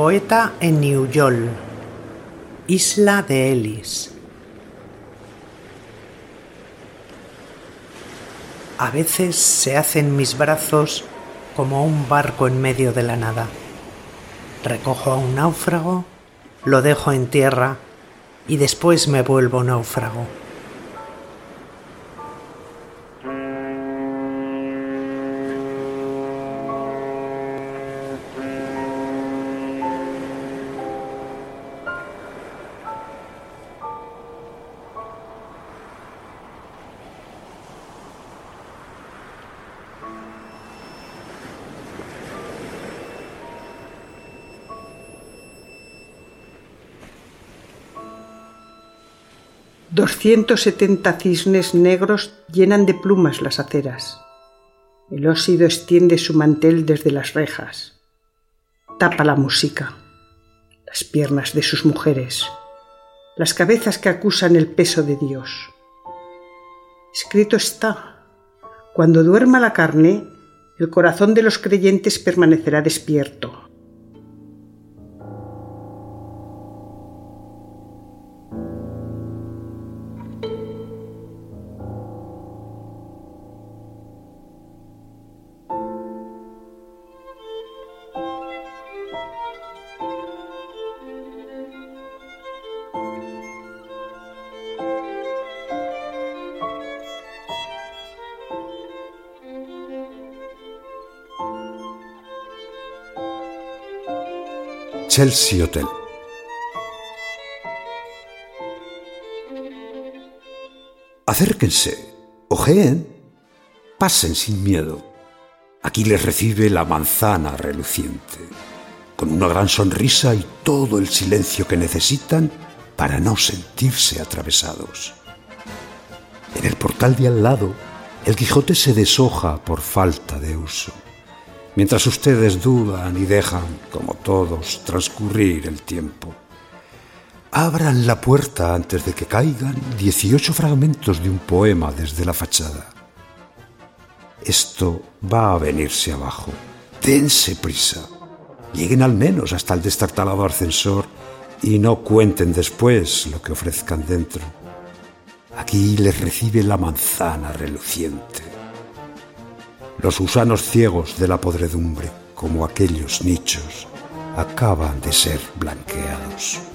Poeta en New York, Isla de Ellis. A veces se hacen mis brazos como un barco en medio de la nada. Recojo a un náufrago, lo dejo en tierra y después me vuelvo náufrago. 270 cisnes negros llenan de plumas las aceras. El óxido extiende su mantel desde las rejas. Tapa la música, las piernas de sus mujeres, las cabezas que acusan el peso de Dios. Escrito está, cuando duerma la carne, el corazón de los creyentes permanecerá despierto. Chelsea Hotel. Acérquense, ojeen, pasen sin miedo. Aquí les recibe la manzana reluciente, con una gran sonrisa y todo el silencio que necesitan para no sentirse atravesados. En el portal de al lado, el Quijote se deshoja por falta de uso mientras ustedes dudan y dejan, como todos, transcurrir el tiempo. Abran la puerta antes de que caigan 18 fragmentos de un poema desde la fachada. Esto va a venirse abajo. Dense prisa. Lleguen al menos hasta el destartalado ascensor y no cuenten después lo que ofrezcan dentro. Aquí les recibe la manzana reluciente los gusanos ciegos de la podredumbre, como aquellos nichos, acaban de ser blanqueados.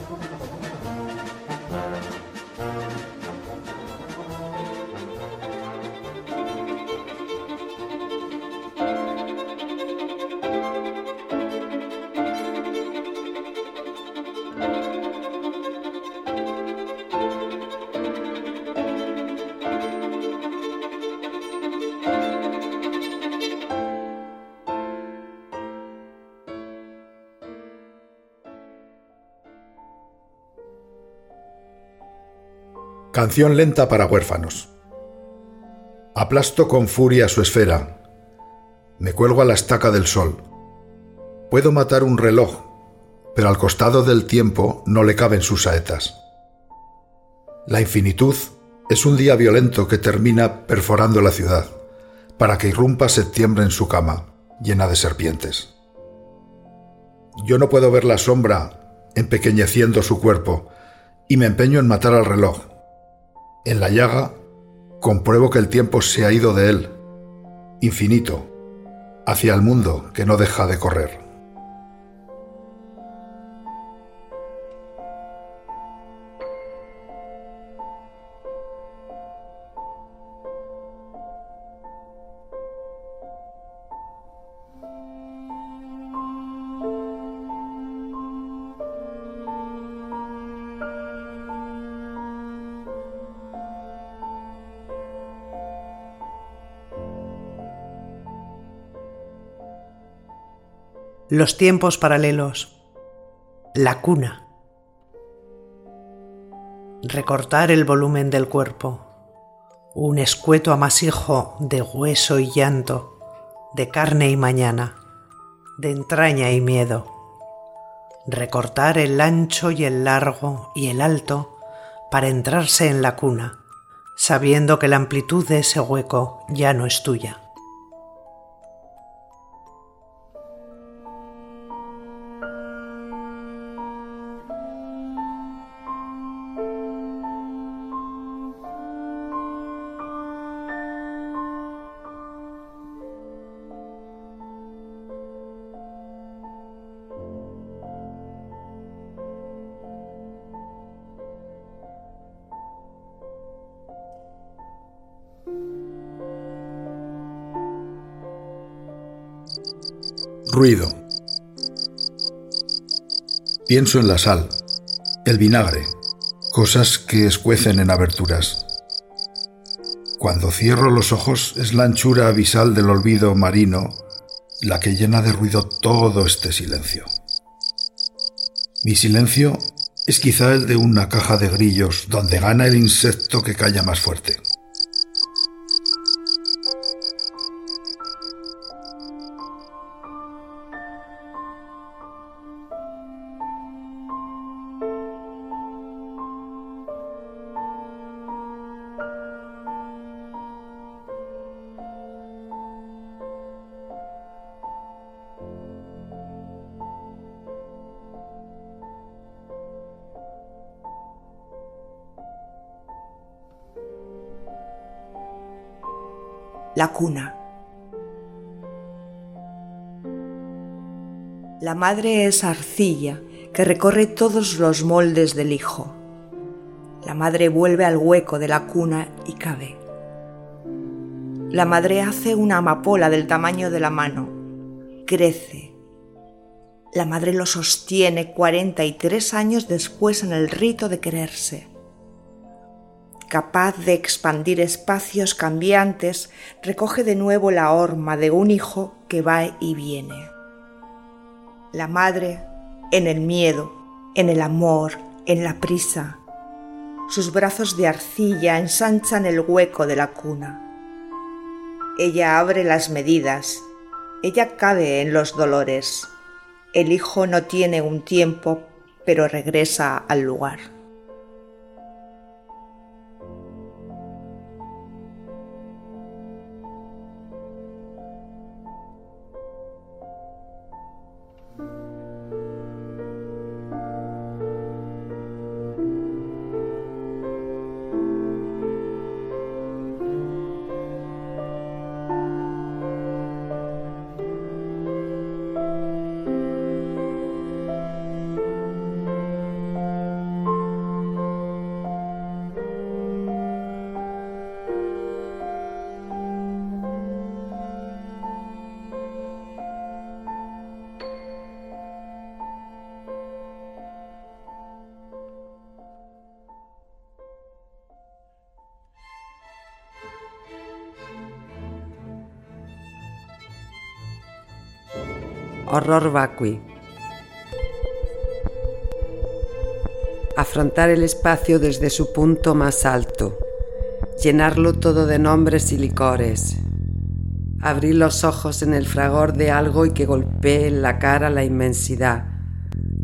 Canción lenta para huérfanos. Aplasto con furia su esfera. Me cuelgo a la estaca del sol. Puedo matar un reloj, pero al costado del tiempo no le caben sus saetas. La infinitud es un día violento que termina perforando la ciudad, para que irrumpa septiembre en su cama, llena de serpientes. Yo no puedo ver la sombra empequeñeciendo su cuerpo, y me empeño en matar al reloj. En la llaga compruebo que el tiempo se ha ido de él, infinito, hacia el mundo que no deja de correr. Los tiempos paralelos. La cuna. Recortar el volumen del cuerpo. Un escueto amasijo de hueso y llanto, de carne y mañana, de entraña y miedo. Recortar el ancho y el largo y el alto para entrarse en la cuna, sabiendo que la amplitud de ese hueco ya no es tuya. Ruido. Pienso en la sal, el vinagre, cosas que escuecen en aberturas. Cuando cierro los ojos es la anchura abisal del olvido marino la que llena de ruido todo este silencio. Mi silencio es quizá el de una caja de grillos donde gana el insecto que calla más fuerte. La cuna. La madre es arcilla que recorre todos los moldes del hijo. La madre vuelve al hueco de la cuna y cabe. La madre hace una amapola del tamaño de la mano. Crece. La madre lo sostiene 43 años después en el rito de quererse capaz de expandir espacios cambiantes, recoge de nuevo la horma de un hijo que va y viene. La madre en el miedo, en el amor, en la prisa. Sus brazos de arcilla ensanchan el hueco de la cuna. Ella abre las medidas, ella cabe en los dolores. El hijo no tiene un tiempo, pero regresa al lugar. Horror vacui. Afrontar el espacio desde su punto más alto. Llenarlo todo de nombres y licores. Abrir los ojos en el fragor de algo y que golpee en la cara la inmensidad.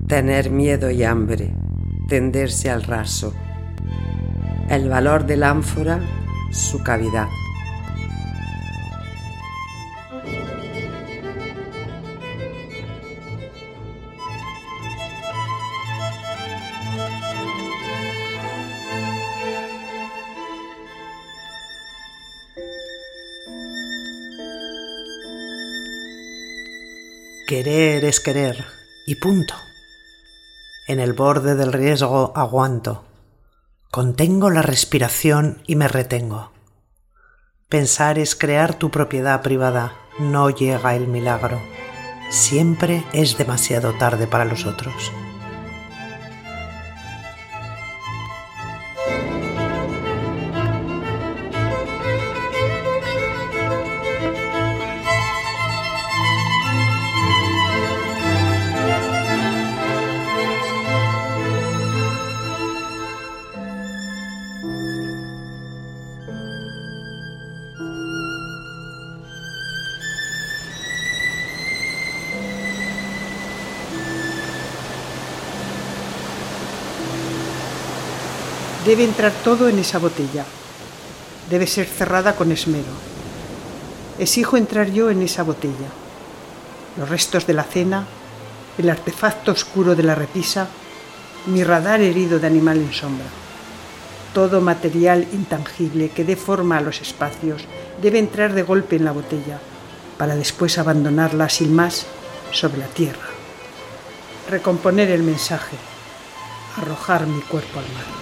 Tener miedo y hambre. Tenderse al raso. El valor del ánfora, su cavidad. Querer es querer, y punto. En el borde del riesgo aguanto. Contengo la respiración y me retengo. Pensar es crear tu propiedad privada, no llega el milagro. Siempre es demasiado tarde para los otros. Debe entrar todo en esa botella. Debe ser cerrada con esmero. Exijo entrar yo en esa botella. Los restos de la cena, el artefacto oscuro de la repisa, mi radar herido de animal en sombra. Todo material intangible que dé forma a los espacios debe entrar de golpe en la botella para después abandonarla sin más sobre la tierra. Recomponer el mensaje, arrojar mi cuerpo al mar.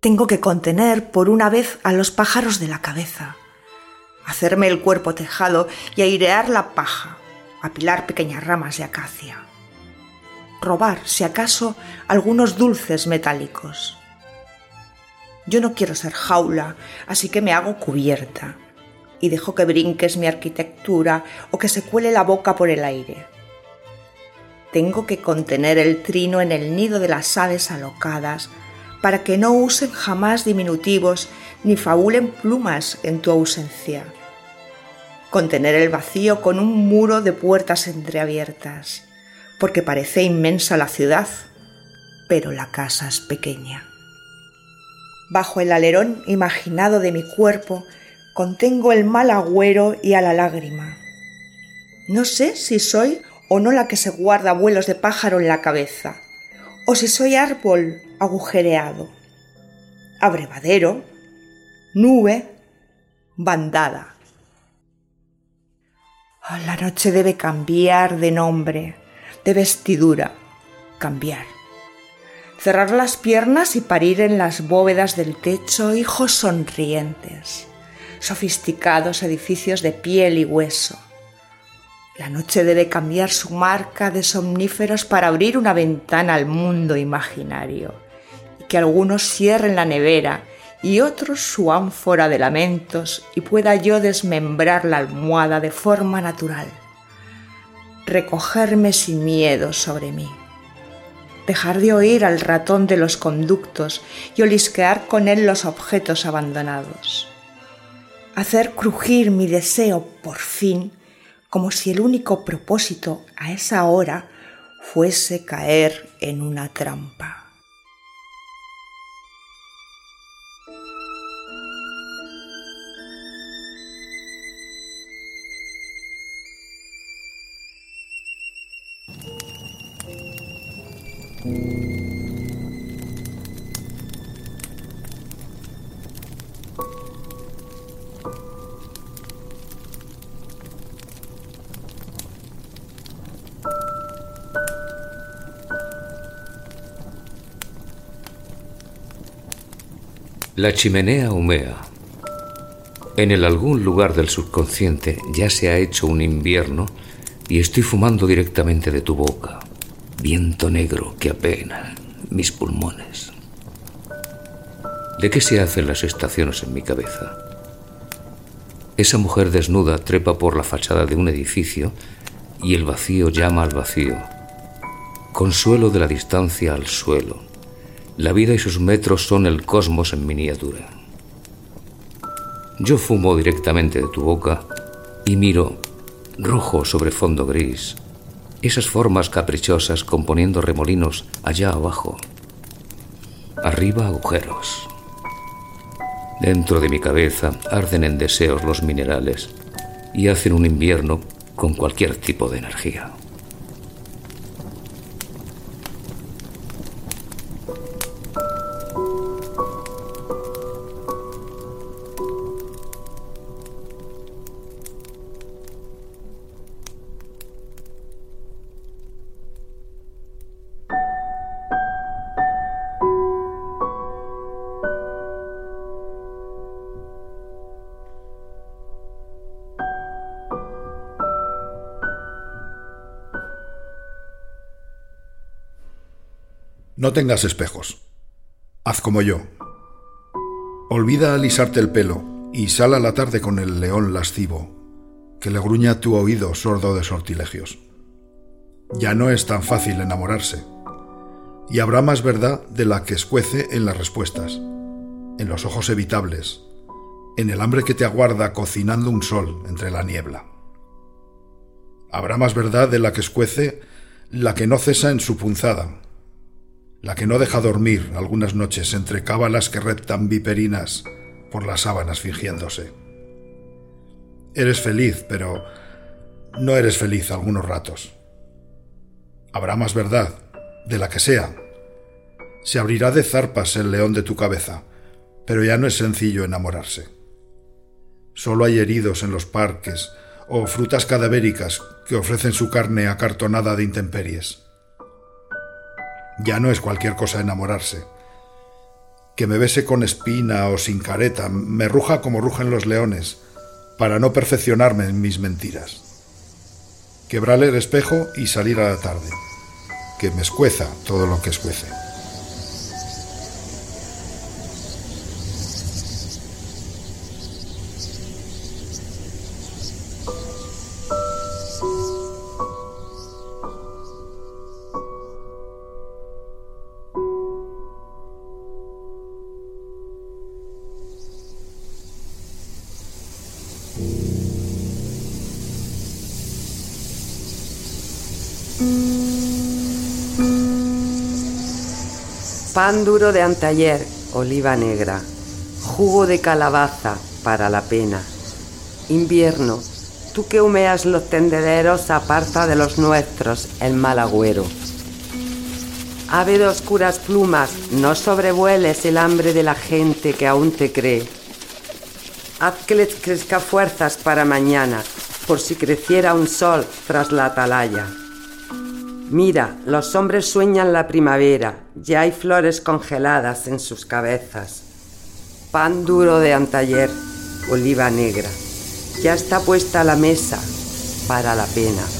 Tengo que contener por una vez a los pájaros de la cabeza, hacerme el cuerpo tejado y airear la paja, apilar pequeñas ramas de acacia, robar, si acaso, algunos dulces metálicos. Yo no quiero ser jaula, así que me hago cubierta y dejo que brinques mi arquitectura o que se cuele la boca por el aire. Tengo que contener el trino en el nido de las aves alocadas para que no usen jamás diminutivos ni fabulen plumas en tu ausencia. Contener el vacío con un muro de puertas entreabiertas, porque parece inmensa la ciudad, pero la casa es pequeña. Bajo el alerón imaginado de mi cuerpo contengo el mal agüero y a la lágrima. No sé si soy o no la que se guarda vuelos de pájaro en la cabeza, o si soy árbol agujereado, abrevadero, nube, bandada. Oh, la noche debe cambiar de nombre, de vestidura, cambiar. Cerrar las piernas y parir en las bóvedas del techo hijos sonrientes, sofisticados edificios de piel y hueso la noche debe cambiar su marca de somníferos para abrir una ventana al mundo imaginario, que algunos cierren la nevera y otros su ánfora de lamentos y pueda yo desmembrar la almohada de forma natural, recogerme sin miedo sobre mí, dejar de oír al ratón de los conductos y olisquear con él los objetos abandonados, hacer crujir mi deseo por fin como si el único propósito a esa hora fuese caer en una trampa. La chimenea humea. En el algún lugar del subconsciente ya se ha hecho un invierno y estoy fumando directamente de tu boca. Viento negro que apena mis pulmones. ¿De qué se hacen las estaciones en mi cabeza? Esa mujer desnuda trepa por la fachada de un edificio y el vacío llama al vacío. Consuelo de la distancia al suelo. La vida y sus metros son el cosmos en miniatura. Yo fumo directamente de tu boca y miro, rojo sobre fondo gris, esas formas caprichosas componiendo remolinos allá abajo. Arriba agujeros. Dentro de mi cabeza arden en deseos los minerales y hacen un invierno con cualquier tipo de energía. No tengas espejos. Haz como yo. Olvida alisarte el pelo y sal a la tarde con el león lascivo, que le gruña tu oído sordo de sortilegios. Ya no es tan fácil enamorarse, y habrá más verdad de la que escuece en las respuestas, en los ojos evitables, en el hambre que te aguarda cocinando un sol entre la niebla. Habrá más verdad de la que escuece la que no cesa en su punzada, la que no deja dormir algunas noches entre cábalas que reptan viperinas por las sábanas fingiéndose. Eres feliz, pero no eres feliz algunos ratos. Habrá más verdad, de la que sea. Se abrirá de zarpas el león de tu cabeza, pero ya no es sencillo enamorarse. Solo hay heridos en los parques o frutas cadavéricas que ofrecen su carne acartonada de intemperies. Ya no es cualquier cosa enamorarse. Que me bese con espina o sin careta, me ruja como rugen los leones, para no perfeccionarme en mis mentiras. Quebrarle el espejo y salir a la tarde. Que me escueza todo lo que escuece. Pan duro de antayer, oliva negra, jugo de calabaza para la pena. Invierno, tú que humeas los tendederos, aparta de los nuestros el mal agüero. Ave de oscuras plumas, no sobrevueles el hambre de la gente que aún te cree. Haz que les crezca fuerzas para mañana, por si creciera un sol tras la atalaya. Mira, los hombres sueñan la primavera, ya hay flores congeladas en sus cabezas. Pan duro de antayer, oliva negra, ya está puesta la mesa para la pena.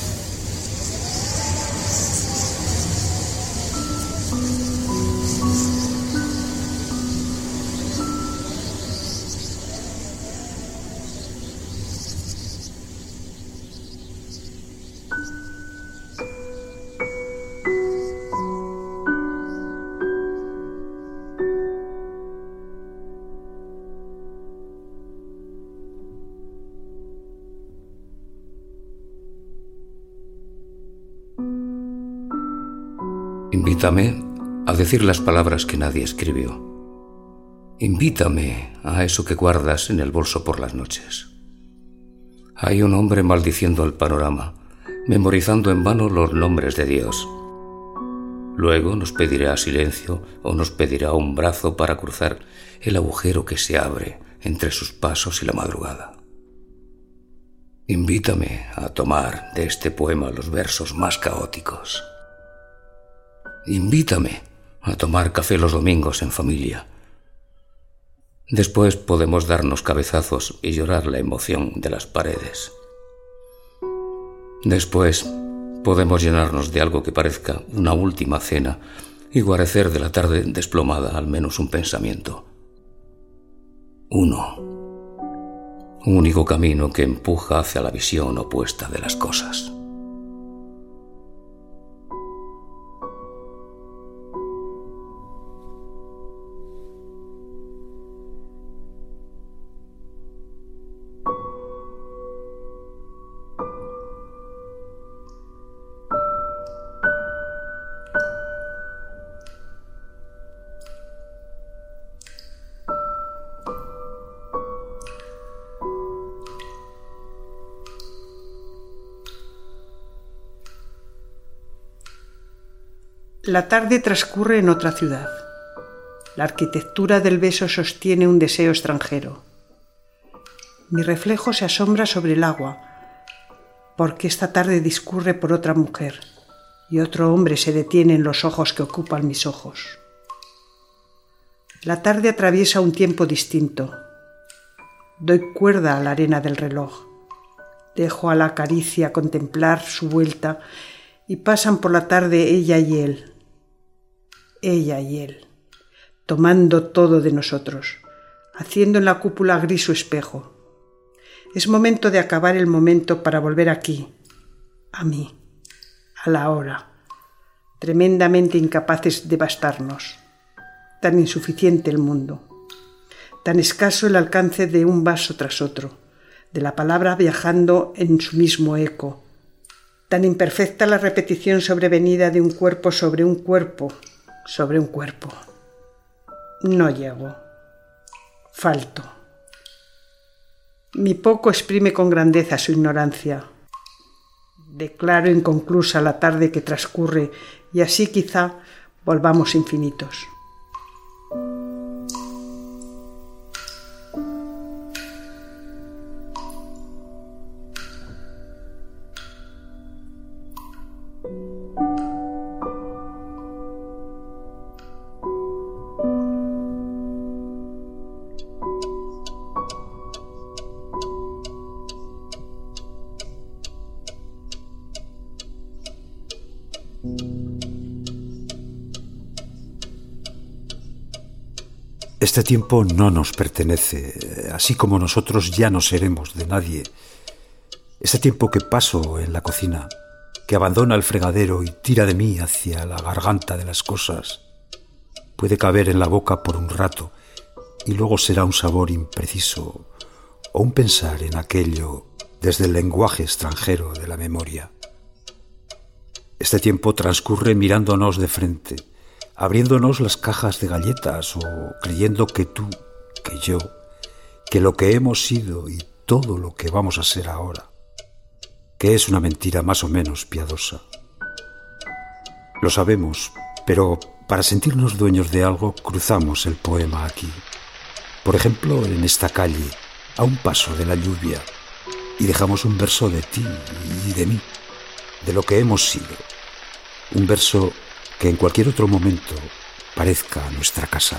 Invítame a decir las palabras que nadie escribió. Invítame a eso que guardas en el bolso por las noches. Hay un hombre maldiciendo el panorama, memorizando en vano los nombres de Dios. Luego nos pedirá silencio o nos pedirá un brazo para cruzar el agujero que se abre entre sus pasos y la madrugada. Invítame a tomar de este poema los versos más caóticos. Invítame a tomar café los domingos en familia. Después podemos darnos cabezazos y llorar la emoción de las paredes. Después podemos llenarnos de algo que parezca una última cena y guarecer de la tarde desplomada al menos un pensamiento. Uno. Un único camino que empuja hacia la visión opuesta de las cosas. La tarde transcurre en otra ciudad. La arquitectura del beso sostiene un deseo extranjero. Mi reflejo se asombra sobre el agua, porque esta tarde discurre por otra mujer y otro hombre se detiene en los ojos que ocupan mis ojos. La tarde atraviesa un tiempo distinto. Doy cuerda a la arena del reloj. Dejo a la caricia contemplar su vuelta y pasan por la tarde ella y él, ella y él, tomando todo de nosotros, haciendo en la cúpula gris su espejo. Es momento de acabar el momento para volver aquí, a mí, a la hora, tremendamente incapaces de bastarnos. Tan insuficiente el mundo, tan escaso el alcance de un vaso tras otro, de la palabra viajando en su mismo eco, tan imperfecta la repetición sobrevenida de un cuerpo sobre un cuerpo, sobre un cuerpo. No llego. Falto. Mi poco exprime con grandeza su ignorancia. Declaro inconclusa la tarde que transcurre y así quizá volvamos infinitos. Este tiempo no nos pertenece, así como nosotros ya no seremos de nadie. Este tiempo que paso en la cocina, que abandona el fregadero y tira de mí hacia la garganta de las cosas, puede caber en la boca por un rato y luego será un sabor impreciso o un pensar en aquello desde el lenguaje extranjero de la memoria. Este tiempo transcurre mirándonos de frente, abriéndonos las cajas de galletas o creyendo que tú, que yo, que lo que hemos sido y todo lo que vamos a ser ahora, que es una mentira más o menos piadosa. Lo sabemos, pero para sentirnos dueños de algo cruzamos el poema aquí. Por ejemplo, en esta calle, a un paso de la lluvia, y dejamos un verso de ti y de mí, de lo que hemos sido. Un verso que en cualquier otro momento parezca nuestra casa.